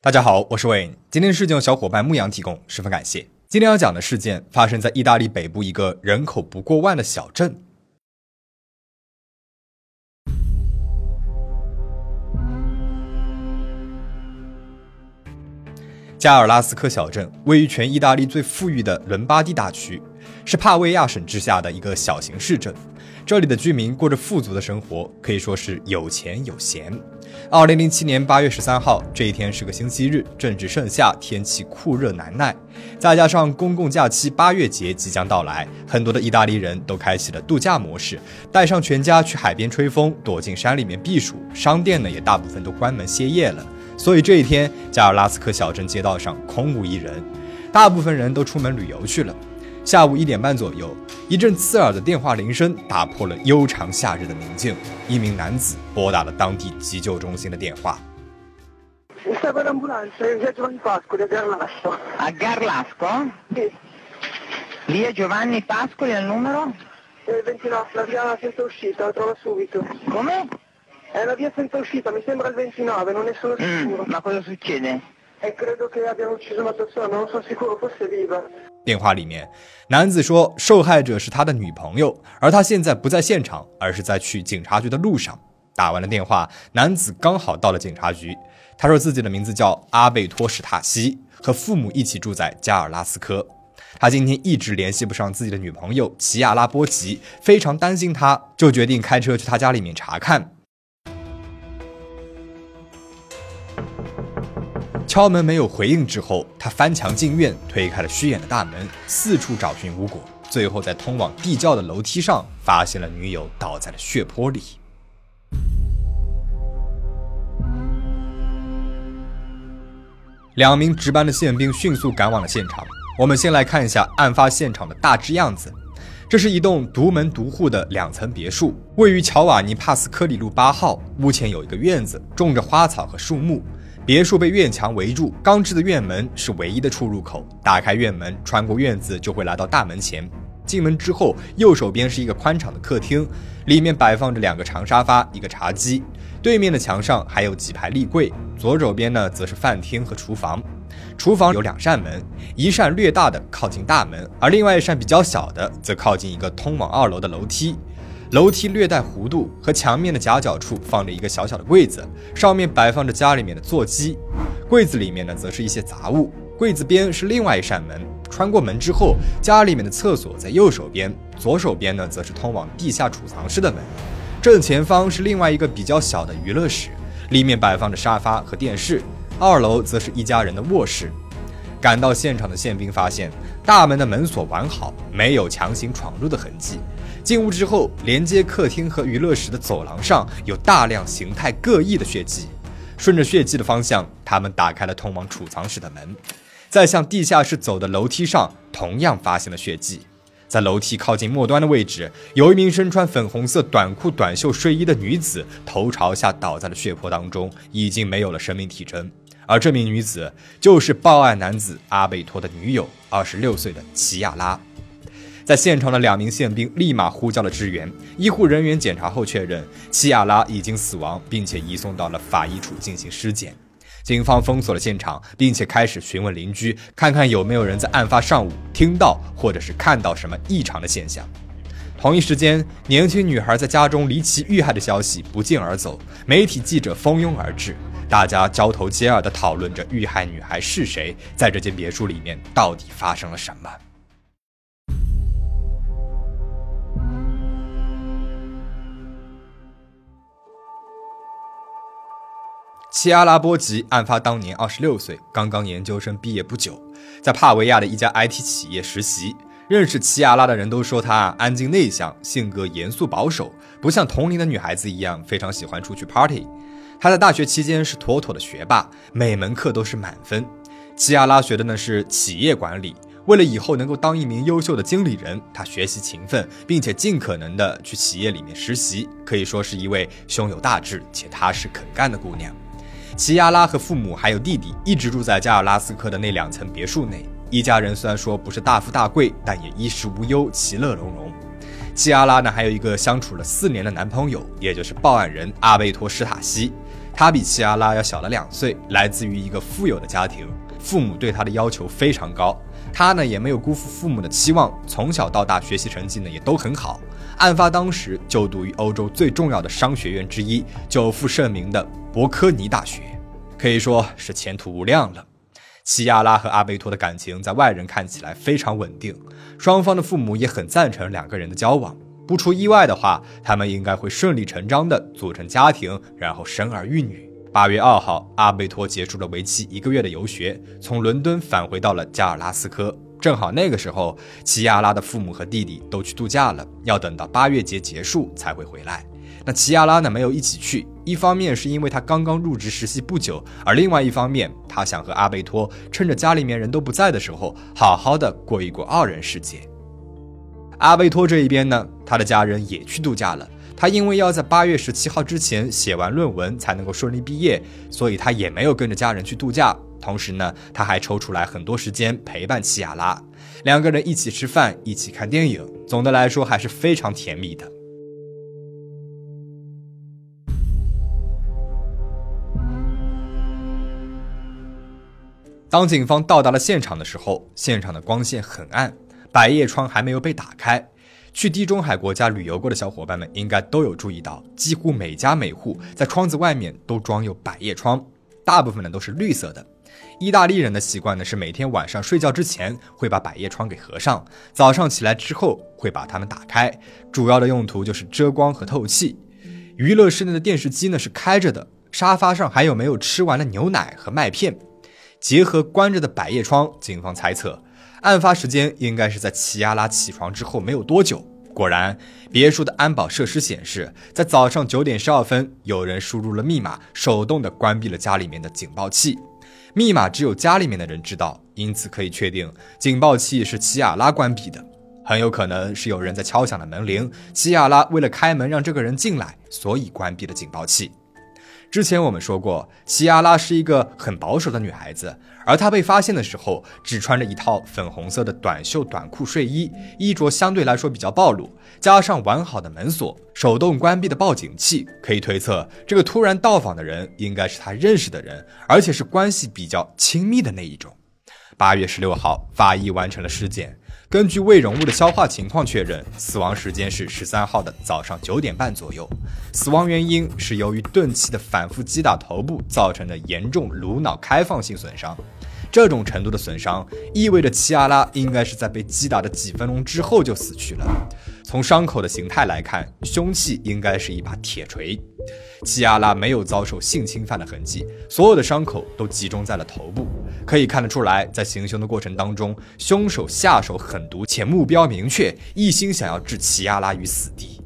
大家好，我是 Wayne。今天的事件由小伙伴牧羊提供，十分感谢。今天要讲的事件发生在意大利北部一个人口不过万的小镇。加尔拉斯科小镇位于全意大利最富裕的伦巴第大区，是帕维亚省治下的一个小型市镇。这里的居民过着富足的生活，可以说是有钱有闲。二零零七年八月十三号这一天是个星期日，正值盛夏，天气酷热难耐，再加上公共假期八月节即将到来，很多的意大利人都开启了度假模式，带上全家去海边吹风，躲进山里面避暑。商店呢也大部分都关门歇业了。所以这一天，加尔拉斯克小镇街道上空无一人，大部分人都出门旅游去了。下午一点半左右，一阵刺耳的电话铃声打破了悠长夏日的宁静。一名男子拨打了当地急救中心的电话。A Garlasco? Via Giovanni Pascoli al numero? La via senza uscita, la trovo subito. Come? È la via senza uscita, mi sembra il 29, non ne sono sicuro. Mm, ma cosa succede? E credo che abbiano ucciso una persona, non sono sicuro, forse viva. 电话里面，男子说受害者是他的女朋友，而他现在不在现场，而是在去警察局的路上。打完了电话，男子刚好到了警察局。他说自己的名字叫阿贝托史塔西，和父母一起住在加尔拉斯科。他今天一直联系不上自己的女朋友齐亚拉波吉，非常担心她，就决定开车去他家里面查看。敲门没有回应之后，他翻墙进院，推开了虚掩的大门，四处找寻无果，最后在通往地窖的楼梯上发现了女友倒在了血泊里。两名值班的宪兵迅速赶往了现场。我们先来看一下案发现场的大致样子。这是一栋独门独户的两层别墅，位于乔瓦尼帕斯科里路八号。屋前有一个院子，种着花草和树木。别墅被院墙围住，钢制的院门是唯一的出入口。打开院门，穿过院子就会来到大门前。进门之后，右手边是一个宽敞的客厅，里面摆放着两个长沙发、一个茶几。对面的墙上还有几排立柜。左手边呢，则是饭厅和厨房。厨房有两扇门，一扇略大的靠近大门，而另外一扇比较小的则靠近一个通往二楼的楼梯。楼梯略带弧度，和墙面的夹角处放着一个小小的柜子，上面摆放着家里面的座机。柜子里面呢，则是一些杂物。柜子边是另外一扇门，穿过门之后，家里面的厕所在右手边，左手边呢，则是通往地下储藏室的门。正前方是另外一个比较小的娱乐室，里面摆放着沙发和电视。二楼则是一家人的卧室。赶到现场的宪兵发现，大门的门锁完好，没有强行闯入的痕迹。进屋之后，连接客厅和娱乐室的走廊上有大量形态各异的血迹。顺着血迹的方向，他们打开了通往储藏室的门，在向地下室走的楼梯上，同样发现了血迹。在楼梯靠近末端的位置，有一名身穿粉红色短裤短袖睡衣的女子，头朝下倒在了血泊当中，已经没有了生命体征。而这名女子就是报案男子阿贝托的女友，二十六岁的齐亚拉。在现场的两名宪兵立马呼叫了支援，医护人员检查后确认齐亚拉已经死亡，并且移送到了法医处进行尸检。警方封锁了现场，并且开始询问邻居，看看有没有人在案发上午听到或者是看到什么异常的现象。同一时间，年轻女孩在家中离奇遇害的消息不胫而走，媒体记者蜂拥而至，大家交头接耳地讨论着遇害女孩是谁，在这间别墅里面到底发生了什么。齐阿拉波吉案发当年二十六岁，刚刚研究生毕业不久，在帕维亚的一家 IT 企业实习。认识齐亚拉的人都说他安静内向，性格严肃保守，不像同龄的女孩子一样非常喜欢出去 party。他在大学期间是妥妥的学霸，每门课都是满分。齐亚拉学的呢是企业管理，为了以后能够当一名优秀的经理人，他学习勤奋，并且尽可能的去企业里面实习，可以说是一位胸有大志且踏实肯干的姑娘。齐亚拉和父母还有弟弟一直住在加尔拉斯科的那两层别墅内。一家人虽然说不是大富大贵，但也衣食无忧，其乐融融。齐亚拉呢，还有一个相处了四年的男朋友，也就是报案人阿贝托·史塔西。他比齐亚拉要小了两岁，来自于一个富有的家庭，父母对他的要求非常高。他呢也没有辜负父母的期望，从小到大学习成绩呢也都很好。案发当时就读于欧洲最重要的商学院之一、久负盛名的伯科尼大学，可以说是前途无量了。齐亚拉和阿贝托的感情在外人看起来非常稳定，双方的父母也很赞成两个人的交往。不出意外的话，他们应该会顺理成章地组成家庭，然后生儿育女。八月二号，阿贝托结束了为期一个月的游学，从伦敦返回到了加尔拉斯科。正好那个时候，齐亚拉的父母和弟弟都去度假了，要等到八月节结束才会回来。那齐亚拉呢，没有一起去，一方面是因为他刚刚入职实习不久，而另外一方面，他想和阿贝托趁着家里面人都不在的时候，好好的过一过二人世界。阿贝托这一边呢，他的家人也去度假了。他因为要在八月十七号之前写完论文才能够顺利毕业，所以他也没有跟着家人去度假。同时呢，他还抽出来很多时间陪伴齐亚拉，两个人一起吃饭，一起看电影。总的来说还是非常甜蜜的。当警方到达了现场的时候，现场的光线很暗。百叶窗还没有被打开，去地中海国家旅游过的小伙伴们应该都有注意到，几乎每家每户在窗子外面都装有百叶窗，大部分呢都是绿色的。意大利人的习惯呢是每天晚上睡觉之前会把百叶窗给合上，早上起来之后会把它们打开，主要的用途就是遮光和透气。娱乐室内的电视机呢是开着的，沙发上还有没有吃完的牛奶和麦片。结合关着的百叶窗，警方猜测。案发时间应该是在齐亚拉起床之后没有多久。果然，别墅的安保设施显示，在早上九点十二分，有人输入了密码，手动的关闭了家里面的警报器。密码只有家里面的人知道，因此可以确定警报器是奇亚拉关闭的。很有可能是有人在敲响了门铃，奇亚拉为了开门让这个人进来，所以关闭了警报器。之前我们说过，齐亚拉是一个很保守的女孩子，而她被发现的时候只穿着一套粉红色的短袖短裤睡衣，衣着相对来说比较暴露，加上完好的门锁、手动关闭的报警器，可以推测这个突然到访的人应该是她认识的人，而且是关系比较亲密的那一种。八月十六号，法医完成了尸检。根据胃容物的消化情况确认，死亡时间是十三号的早上九点半左右。死亡原因是由于钝器的反复击打头部造成的严重颅脑开放性损伤。这种程度的损伤意味着齐阿拉应该是在被击打的几分钟之后就死去了。从伤口的形态来看，凶器应该是一把铁锤。齐亚拉没有遭受性侵犯的痕迹，所有的伤口都集中在了头部。可以看得出来，在行凶的过程当中，凶手下手狠毒且目标明确，一心想要置齐亚拉于死地。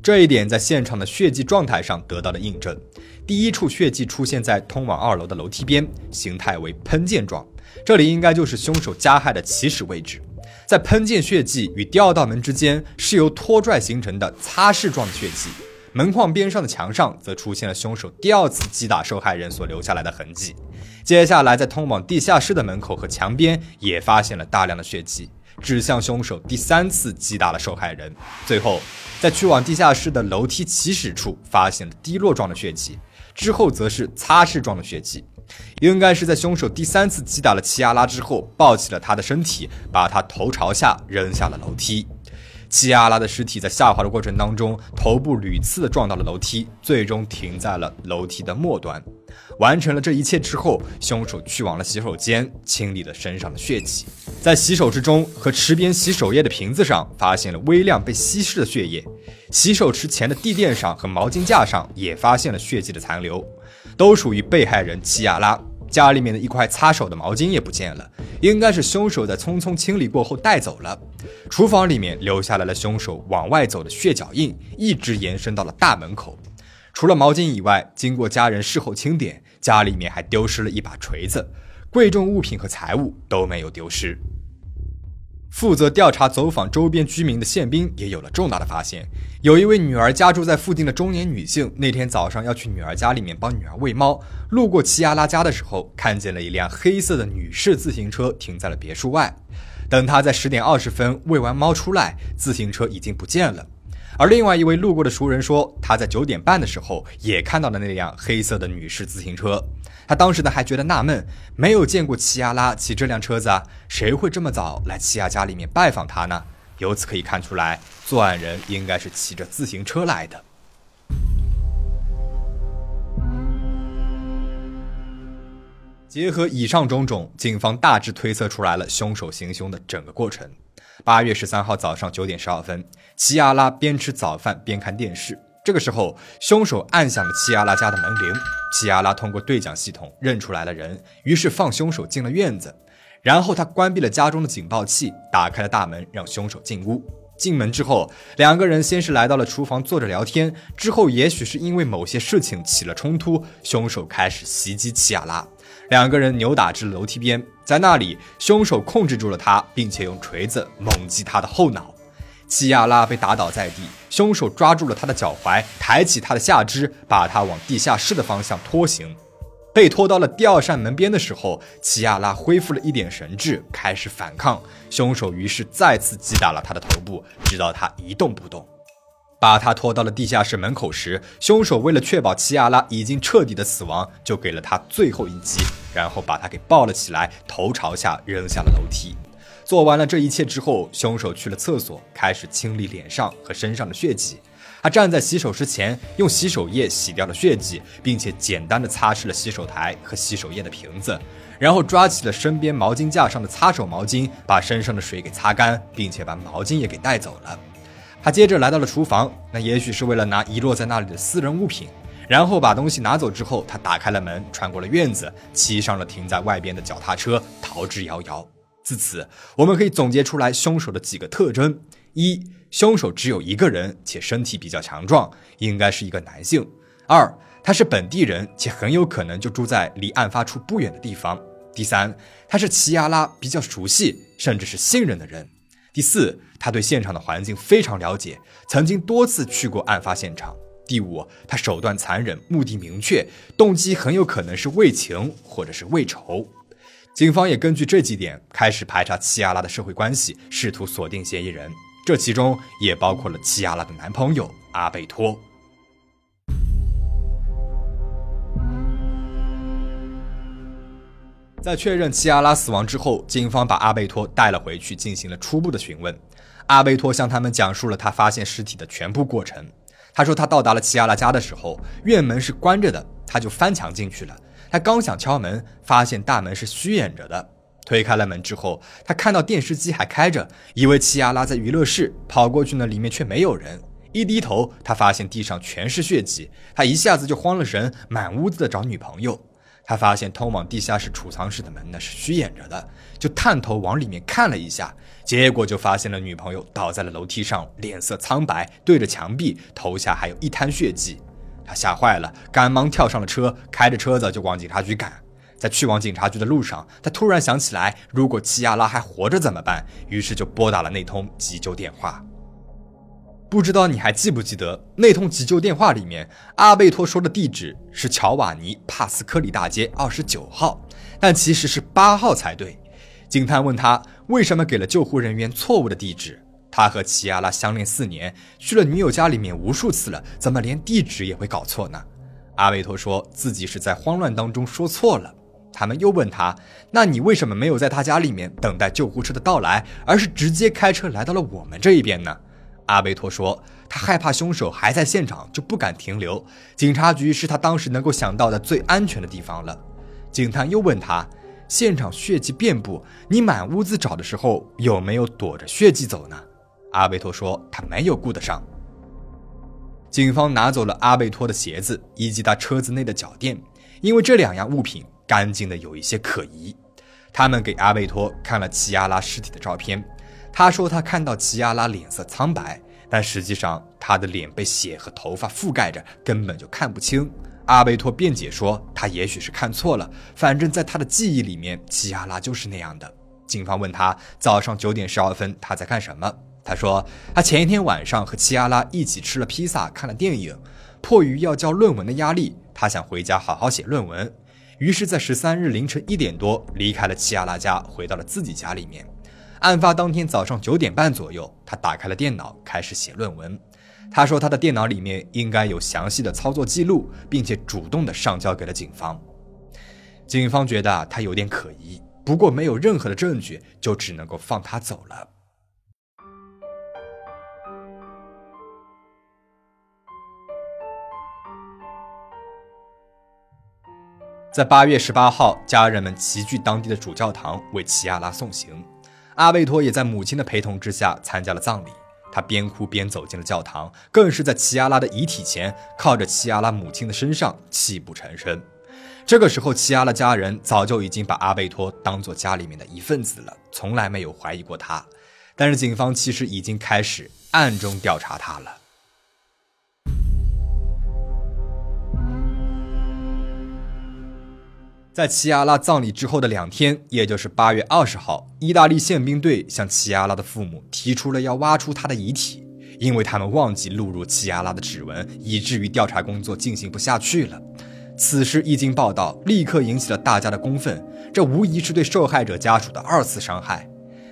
这一点在现场的血迹状态上得到了印证。第一处血迹出现在通往二楼的楼梯边，形态为喷溅状，这里应该就是凶手加害的起始位置。在喷溅血迹与第二道门之间，是由拖拽形成的擦拭状的血迹。门框边上的墙上则出现了凶手第二次击打受害人所留下来的痕迹。接下来，在通往地下室的门口和墙边也发现了大量的血迹，指向凶手第三次击打了受害人。最后，在去往地下室的楼梯起始处发现了滴落状的血迹，之后则是擦拭状的血迹，应该是在凶手第三次击打了齐亚拉之后，抱起了他的身体，把他头朝下扔下了楼梯。齐亚拉的尸体在下滑的过程当中，头部屡次撞到了楼梯，最终停在了楼梯的末端。完成了这一切之后，凶手去往了洗手间，清理了身上的血迹。在洗手之中和池边洗手液的瓶子上，发现了微量被稀释的血液。洗手池前的地垫上和毛巾架上也发现了血迹的残留，都属于被害人齐亚拉。家里面的一块擦手的毛巾也不见了，应该是凶手在匆匆清理过后带走了。厨房里面留下来了凶手往外走的血脚印，一直延伸到了大门口。除了毛巾以外，经过家人事后清点，家里面还丢失了一把锤子，贵重物品和财物都没有丢失。负责调查走访周边居民的宪兵也有了重大的发现。有一位女儿家住在附近的中年女性，那天早上要去女儿家里面帮女儿喂猫，路过齐亚拉家的时候，看见了一辆黑色的女士自行车停在了别墅外。等她在十点二十分喂完猫出来，自行车已经不见了。而另外一位路过的熟人说，他在九点半的时候也看到了那辆黑色的女士自行车。他当时呢还觉得纳闷，没有见过齐亚拉骑这辆车子啊，谁会这么早来齐亚家里面拜访他呢？由此可以看出来，作案人应该是骑着自行车来的。结合以上种种，警方大致推测出来了凶手行凶的整个过程。八月十三号早上九点十二分，齐亚拉边吃早饭边看电视。这个时候，凶手按响了齐亚拉家的门铃。齐亚拉通过对讲系统认出来了人，于是放凶手进了院子。然后他关闭了家中的警报器，打开了大门，让凶手进屋。进门之后，两个人先是来到了厨房坐着聊天，之后也许是因为某些事情起了冲突，凶手开始袭击齐亚拉。两个人扭打至楼梯边，在那里，凶手控制住了他，并且用锤子猛击他的后脑。齐亚拉被打倒在地，凶手抓住了他的脚踝，抬起他的下肢，把他往地下室的方向拖行。被拖到了第二扇门边的时候，齐亚拉恢复了一点神智，开始反抗。凶手于是再次击打了他的头部，直到他一动不动。把他拖到了地下室门口时，凶手为了确保齐亚拉已经彻底的死亡，就给了他最后一击，然后把他给抱了起来，头朝下扔下了楼梯。做完了这一切之后，凶手去了厕所，开始清理脸上和身上的血迹。他站在洗手池前，用洗手液洗掉了血迹，并且简单的擦拭了洗手台和洗手液的瓶子，然后抓起了身边毛巾架上的擦手毛巾，把身上的水给擦干，并且把毛巾也给带走了。他接着来到了厨房，那也许是为了拿遗落在那里的私人物品。然后把东西拿走之后，他打开了门，穿过了院子，骑上了停在外边的脚踏车，逃之夭夭。自此，我们可以总结出来凶手的几个特征：一、凶手只有一个人，且身体比较强壮，应该是一个男性；二、他是本地人，且很有可能就住在离案发处不远的地方；第三，他是齐亚拉比较熟悉，甚至是信任的人；第四，他对现场的环境非常了解，曾经多次去过案发现场；第五，他手段残忍，目的明确，动机很有可能是为情或者是为仇。警方也根据这几点开始排查齐亚拉的社会关系，试图锁定嫌疑人。这其中也包括了齐亚拉的男朋友阿贝托。在确认齐亚拉死亡之后，警方把阿贝托带了回去，进行了初步的询问。阿贝托向他们讲述了他发现尸体的全部过程。他说，他到达了齐亚拉家的时候，院门是关着的，他就翻墙进去了。他刚想敲门，发现大门是虚掩着的。推开了门之后，他看到电视机还开着，以为齐亚拉在娱乐室，跑过去呢，里面却没有人。一低头，他发现地上全是血迹，他一下子就慌了神，满屋子的找女朋友。他发现通往地下室储藏室的门呢是虚掩着的，就探头往里面看了一下，结果就发现了女朋友倒在了楼梯上，脸色苍白，对着墙壁，头下还有一滩血迹。他吓坏了，赶忙跳上了车，开着车子就往警察局赶。在去往警察局的路上，他突然想起来，如果齐亚拉还活着怎么办？于是就拨打了那通急救电话。不知道你还记不记得那通急救电话里面，阿贝托说的地址是乔瓦尼帕斯科里大街二十九号，但其实是八号才对。警探问他为什么给了救护人员错误的地址。他和齐亚拉相恋四年，去了女友家里面无数次了，怎么连地址也会搞错呢？阿维托说自己是在慌乱当中说错了。他们又问他：“那你为什么没有在他家里面等待救护车的到来，而是直接开车来到了我们这一边呢？”阿维托说：“他害怕凶手还在现场，就不敢停留。警察局是他当时能够想到的最安全的地方了。”警探又问他：“现场血迹遍布，你满屋子找的时候，有没有躲着血迹走呢？”阿贝托说：“他没有顾得上。”警方拿走了阿贝托的鞋子以及他车子内的脚垫，因为这两样物品干净的有一些可疑。他们给阿贝托看了齐亚拉尸体的照片，他说他看到齐亚拉脸色苍白，但实际上他的脸被血和头发覆盖着，根本就看不清。阿贝托辩解说，他也许是看错了，反正在他的记忆里面，齐亚拉就是那样的。警方问他早上九点十二分他在干什么。他说，他前一天晚上和齐亚拉一起吃了披萨，看了电影。迫于要交论文的压力，他想回家好好写论文。于是，在十三日凌晨一点多离开了齐亚拉家，回到了自己家里面。案发当天早上九点半左右，他打开了电脑，开始写论文。他说他的电脑里面应该有详细的操作记录，并且主动的上交给了警方。警方觉得他有点可疑，不过没有任何的证据，就只能够放他走了。在八月十八号，家人们齐聚当地的主教堂为齐亚拉送行，阿贝托也在母亲的陪同之下参加了葬礼。他边哭边走进了教堂，更是在齐亚拉的遗体前靠着齐亚拉母亲的身上泣不成声。这个时候，齐亚拉家人早就已经把阿贝托当做家里面的一份子了，从来没有怀疑过他。但是警方其实已经开始暗中调查他了。在齐亚拉葬礼之后的两天，也就是八月二十号，意大利宪兵队向齐亚拉的父母提出了要挖出他的遗体，因为他们忘记录入齐亚拉的指纹，以至于调查工作进行不下去了。此事一经报道，立刻引起了大家的公愤，这无疑是对受害者家属的二次伤害。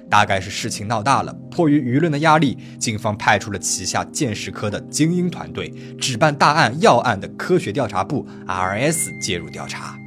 大概是事情闹大了，迫于舆论的压力，警方派出了旗下鉴识科的精英团队，只办大案要案的科学调查部 RS 介入调查。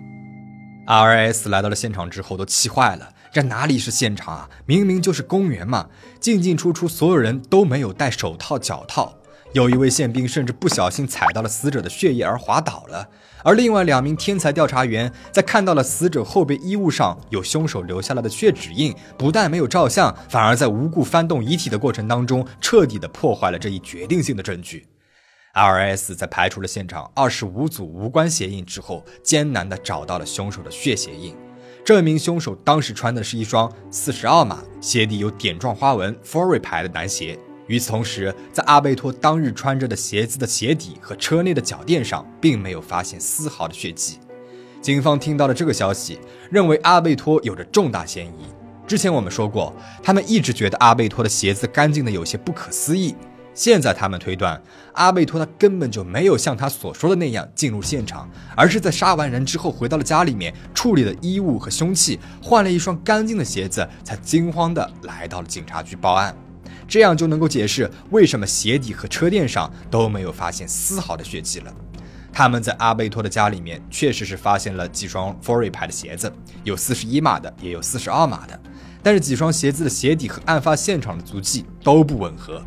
R.S 来到了现场之后，都气坏了。这哪里是现场啊？明明就是公园嘛！进进出出，所有人都没有戴手套、脚套。有一位宪兵甚至不小心踩到了死者的血液而滑倒了。而另外两名天才调查员在看到了死者后背衣物上有凶手留下来的血指印，不但没有照相，反而在无故翻动遗体的过程当中，彻底的破坏了这一决定性的证据。R.S 在排除了现场二十五组无关鞋印之后，艰难地找到了凶手的血鞋印，这名凶手当时穿的是一双四十二码、鞋底有点状花纹 Fory 牌的男鞋。与此同时，在阿贝托当日穿着的鞋子的鞋底和车内的脚垫上，并没有发现丝毫的血迹。警方听到了这个消息，认为阿贝托有着重大嫌疑。之前我们说过，他们一直觉得阿贝托的鞋子干净的有些不可思议。现在他们推断，阿贝托他根本就没有像他所说的那样进入现场，而是在杀完人之后回到了家里面，处理了衣物和凶器，换了一双干净的鞋子，才惊慌的来到了警察局报案。这样就能够解释为什么鞋底和车垫上都没有发现丝毫的血迹了。他们在阿贝托的家里面确实是发现了几双 Fory 牌的鞋子，有四十一码的，也有四十二码的，但是几双鞋子的鞋底和案发现场的足迹都不吻合。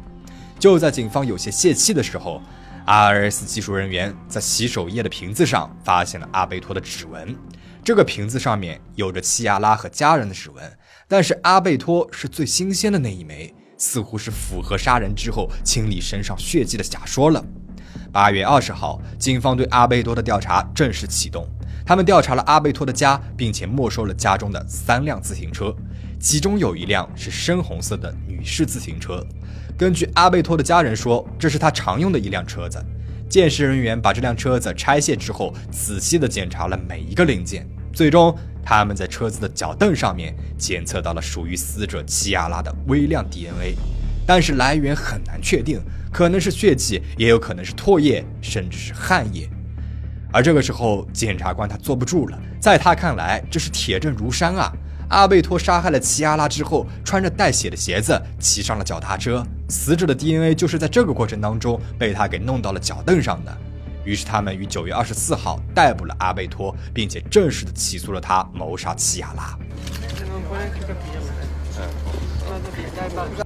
就在警方有些泄气的时候，R.S 技术人员在洗手液的瓶子上发现了阿贝托的指纹。这个瓶子上面有着齐亚拉和家人的指纹，但是阿贝托是最新鲜的那一枚，似乎是符合杀人之后清理身上血迹的假说了。八月二十号，警方对阿贝托的调查正式启动，他们调查了阿贝托的家，并且没收了家中的三辆自行车，其中有一辆是深红色的女士自行车。根据阿贝托的家人说，这是他常用的一辆车子。鉴识人员把这辆车子拆卸之后，仔细地检查了每一个零件，最终他们在车子的脚凳上面检测到了属于死者齐亚拉的微量 DNA，但是来源很难确定，可能是血迹，也有可能是唾液，甚至是汗液。而这个时候，检察官他坐不住了，在他看来，这是铁证如山啊。阿贝托杀害了齐亚拉之后，穿着带血的鞋子骑上了脚踏车。死者的 DNA 就是在这个过程当中被他给弄到了脚凳上的。于是他们于九月二十四号逮捕了阿贝托，并且正式的起诉了他谋杀齐亚拉。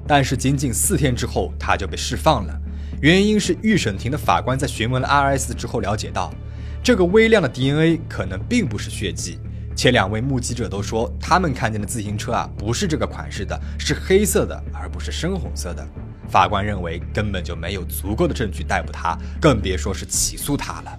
但是仅仅四天之后，他就被释放了。原因是预审庭的法官在询问了 RS 之后了解到，这个微量的 DNA 可能并不是血迹。且两位目击者都说，他们看见的自行车啊，不是这个款式的，是黑色的，而不是深红色的。法官认为根本就没有足够的证据逮捕他，更别说是起诉他了。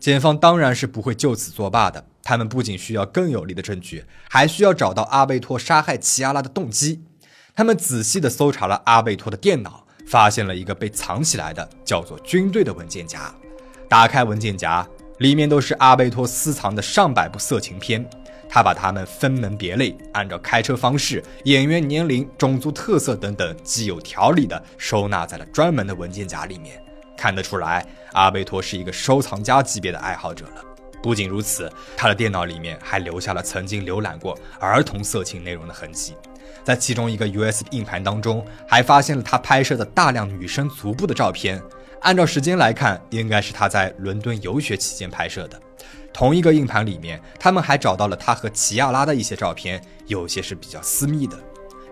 检方当然是不会就此作罢的，他们不仅需要更有力的证据，还需要找到阿贝托杀害齐亚拉的动机。他们仔细的搜查了阿贝托的电脑。发现了一个被藏起来的叫做军队的文件夹，打开文件夹，里面都是阿贝托私藏的上百部色情片，他把它们分门别类，按照开车方式、演员年龄、种族特色等等，既有条理的收纳在了专门的文件夹里面。看得出来，阿贝托是一个收藏家级别的爱好者了。不仅如此，他的电脑里面还留下了曾经浏览过儿童色情内容的痕迹。在其中一个 USB 硬盘当中，还发现了他拍摄的大量女生足部的照片。按照时间来看，应该是他在伦敦游学期间拍摄的。同一个硬盘里面，他们还找到了他和齐亚拉的一些照片，有些是比较私密的。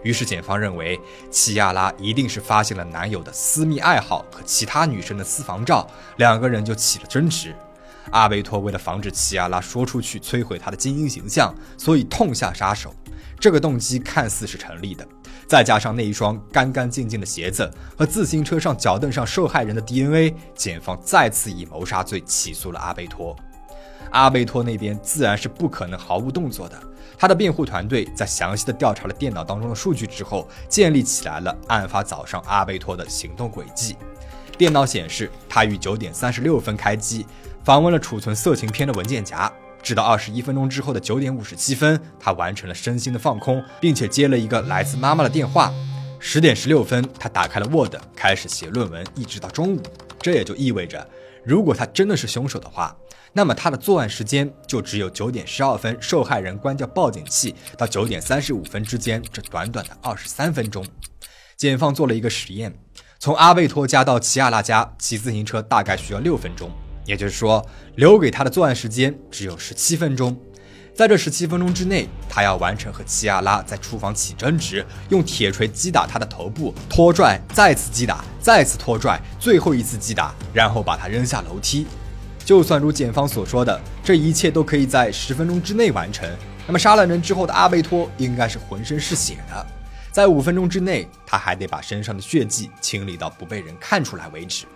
于是检方认为，齐亚拉一定是发现了男友的私密爱好和其他女生的私房照，两个人就起了争执。阿贝托为了防止齐亚拉说出去摧毁他的精英形象，所以痛下杀手。这个动机看似是成立的。再加上那一双干干净净的鞋子和自行车上脚凳上受害人的 DNA，检方再次以谋杀罪起诉了阿贝托。阿贝托那边自然是不可能毫无动作的。他的辩护团队在详细的调查了电脑当中的数据之后，建立起来了案发早上阿贝托的行动轨迹。电脑显示，他于九点三十六分开机，访问了储存色情片的文件夹。直到二十一分钟之后的九点五十七分，他完成了身心的放空，并且接了一个来自妈妈的电话。十点十六分，他打开了 Word，开始写论文，一直到中午。这也就意味着，如果他真的是凶手的话，那么他的作案时间就只有九点十二分，受害人关掉报警器到九点三十五分之间这短短的二十三分钟。检方做了一个实验，从阿贝托家到齐亚拉家骑自行车大概需要六分钟。也就是说，留给他的作案时间只有十七分钟。在这十七分钟之内，他要完成和齐亚拉在厨房起争执，用铁锤击打他的头部，拖拽，再次击打，再次拖拽，最后一次击打，然后把他扔下楼梯。就算如检方所说的，这一切都可以在十分钟之内完成，那么杀了人之后的阿贝托应该是浑身是血的。在五分钟之内，他还得把身上的血迹清理到不被人看出来为止。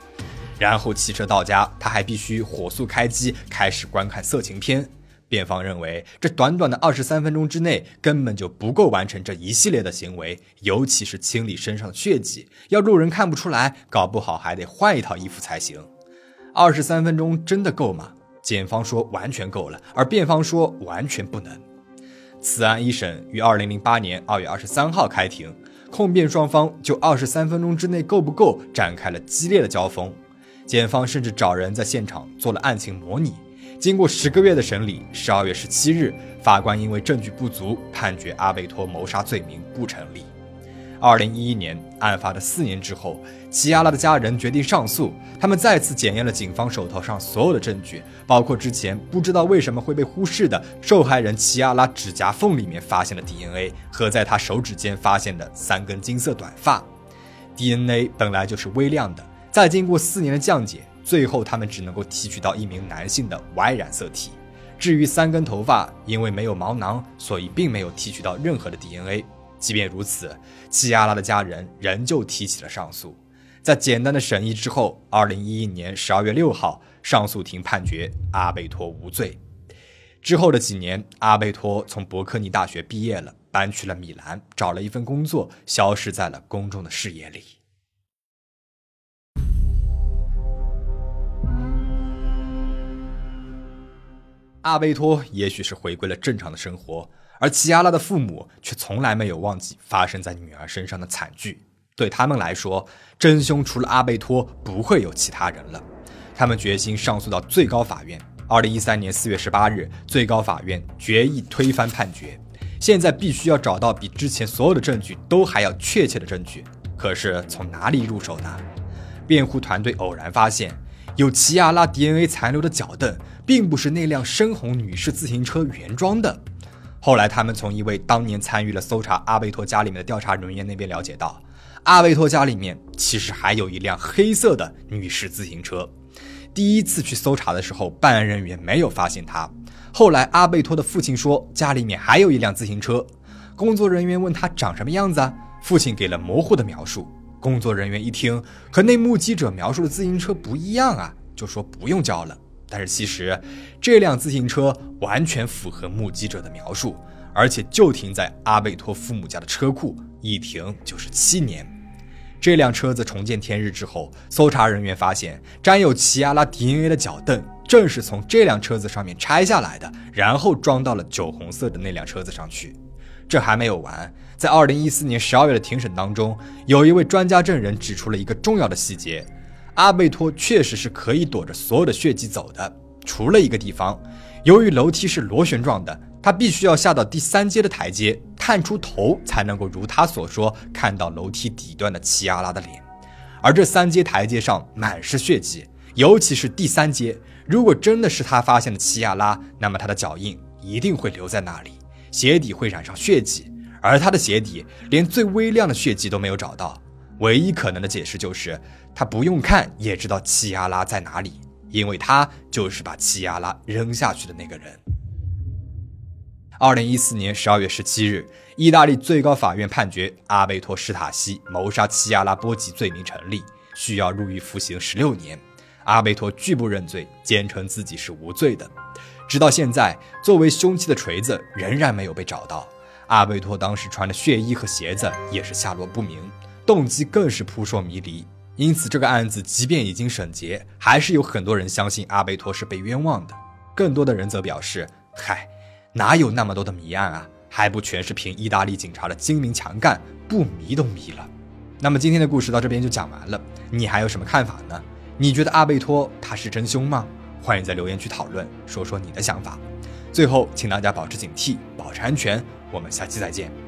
然后骑车到家，他还必须火速开机，开始观看色情片。辩方认为，这短短的二十三分钟之内根本就不够完成这一系列的行为，尤其是清理身上的血迹，要路人看不出来，搞不好还得换一套衣服才行。二十三分钟真的够吗？检方说完全够了，而辩方说完全不能。此案一审于二零零八年二月二十三号开庭，控辩双方就二十三分钟之内够不够展开了激烈的交锋。检方甚至找人在现场做了案情模拟。经过十个月的审理，十二月十七日，法官因为证据不足，判决阿贝托谋杀罪名不成立。二零一一年案发的四年之后，齐亚拉的家人决定上诉。他们再次检验了警方手头上所有的证据，包括之前不知道为什么会被忽视的受害人齐亚拉指甲缝里面发现的 DNA 和在他手指间发现的三根金色短发。DNA 本来就是微量的。再经过四年的降解，最后他们只能够提取到一名男性的 Y 染色体。至于三根头发，因为没有毛囊，所以并没有提取到任何的 DNA。即便如此，齐亚拉的家人仍旧提起了上诉。在简单的审议之后，二零一一年十二月六号，上诉庭判决阿贝托无罪。之后的几年，阿贝托从伯克尼大学毕业了，搬去了米兰，找了一份工作，消失在了公众的视野里。阿贝托也许是回归了正常的生活，而齐亚拉的父母却从来没有忘记发生在女儿身上的惨剧。对他们来说，真凶除了阿贝托，不会有其他人了。他们决心上诉到最高法院。二零一三年四月十八日，最高法院决议推翻判决。现在必须要找到比之前所有的证据都还要确切的证据。可是从哪里入手呢？辩护团队偶然发现。有奇亚拉 DNA 残留的脚凳，并不是那辆深红女士自行车原装的。后来，他们从一位当年参与了搜查阿贝托家里面的调查人员那边了解到，阿贝托家里面其实还有一辆黑色的女士自行车。第一次去搜查的时候，办案人员没有发现他。后来，阿贝托的父亲说家里面还有一辆自行车。工作人员问他长什么样子？父亲给了模糊的描述。工作人员一听，和那目击者描述的自行车不一样啊，就说不用交了。但是其实，这辆自行车完全符合目击者的描述，而且就停在阿贝托父母家的车库，一停就是七年。这辆车子重见天日之后，搜查人员发现沾有奇亚拉 DNA 的脚凳，正是从这辆车子上面拆下来的，然后装到了酒红色的那辆车子上去。这还没有完。在二零一四年十二月的庭审当中，有一位专家证人指出了一个重要的细节：阿贝托确实是可以躲着所有的血迹走的，除了一个地方，由于楼梯是螺旋状的，他必须要下到第三阶的台阶，探出头才能够如他所说看到楼梯底端的齐亚拉的脸。而这三阶台阶上满是血迹，尤其是第三阶，如果真的是他发现的齐亚拉，那么他的脚印一定会留在那里，鞋底会染上血迹，而他的鞋底连最微量的血迹都没有找到。唯一可能的解释就是，他不用看也知道齐亚拉在哪里，因为他就是把齐亚拉扔下去的那个人。二零一四年十二月十七日，意大利最高法院判决阿贝托·史塔西谋杀齐亚拉波吉罪名成立，需要入狱服刑十六年。阿贝托拒不认罪，坚称自己是无罪的。直到现在，作为凶器的锤子仍然没有被找到。阿贝托当时穿的血衣和鞋子也是下落不明，动机更是扑朔迷离。因此，这个案子即便已经审结，还是有很多人相信阿贝托是被冤枉的。更多的人则表示：“嗨。”哪有那么多的谜案啊？还不全是凭意大利警察的精明强干，不迷都迷了。那么今天的故事到这边就讲完了，你还有什么看法呢？你觉得阿贝托他是真凶吗？欢迎在留言区讨论，说说你的想法。最后，请大家保持警惕，保持安全。我们下期再见。